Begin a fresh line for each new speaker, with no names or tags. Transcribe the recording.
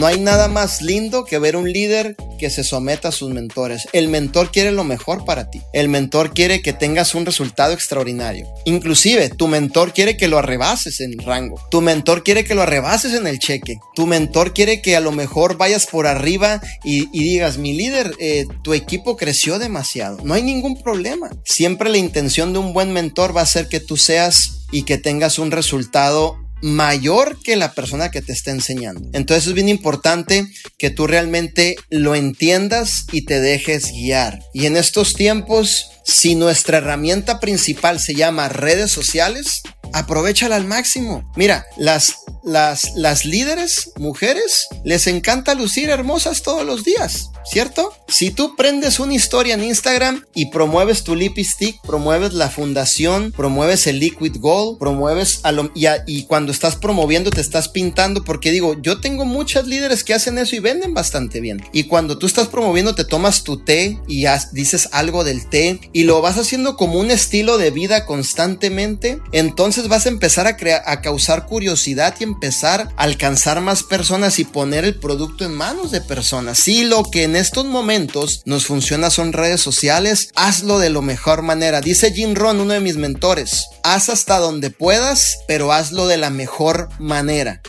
No hay nada más lindo que ver un líder que se someta a sus mentores. El mentor quiere lo mejor para ti. El mentor quiere que tengas un resultado extraordinario. Inclusive, tu mentor quiere que lo arrebases en rango. Tu mentor quiere que lo arrebases en el cheque. Tu mentor quiere que a lo mejor vayas por arriba y, digas, mi líder, eh, tu equipo creció demasiado. No hay ningún problema. Siempre la intención de un buen mentor va a ser que tú seas y que tengas un resultado mayor que la persona que te está enseñando. Entonces es bien importante que tú realmente lo entiendas y te dejes guiar. Y en estos tiempos, si nuestra herramienta principal se llama redes sociales, aprovechala al máximo. Mira, las, las, las líderes, mujeres, les encanta lucir hermosas todos los días, ¿cierto? Si tú prendes una historia en Instagram y promueves tu lipstick, promueves la fundación, promueves el liquid gold, promueves a lo, y, y cuando estás promoviendo te estás pintando, porque digo, yo tengo muchas líderes que hacen eso y venden bastante bien. Y cuando tú estás promoviendo te tomas tu té y dices algo del té y lo vas haciendo como un estilo de vida constantemente, entonces vas a empezar a, crear, a causar curiosidad y empezar a alcanzar más personas y poner el producto en manos de personas. Si lo que en estos momentos nos funciona son redes sociales, hazlo de lo mejor manera. Dice Jim Ron, uno de mis mentores, haz hasta donde puedas, pero hazlo de la mejor manera.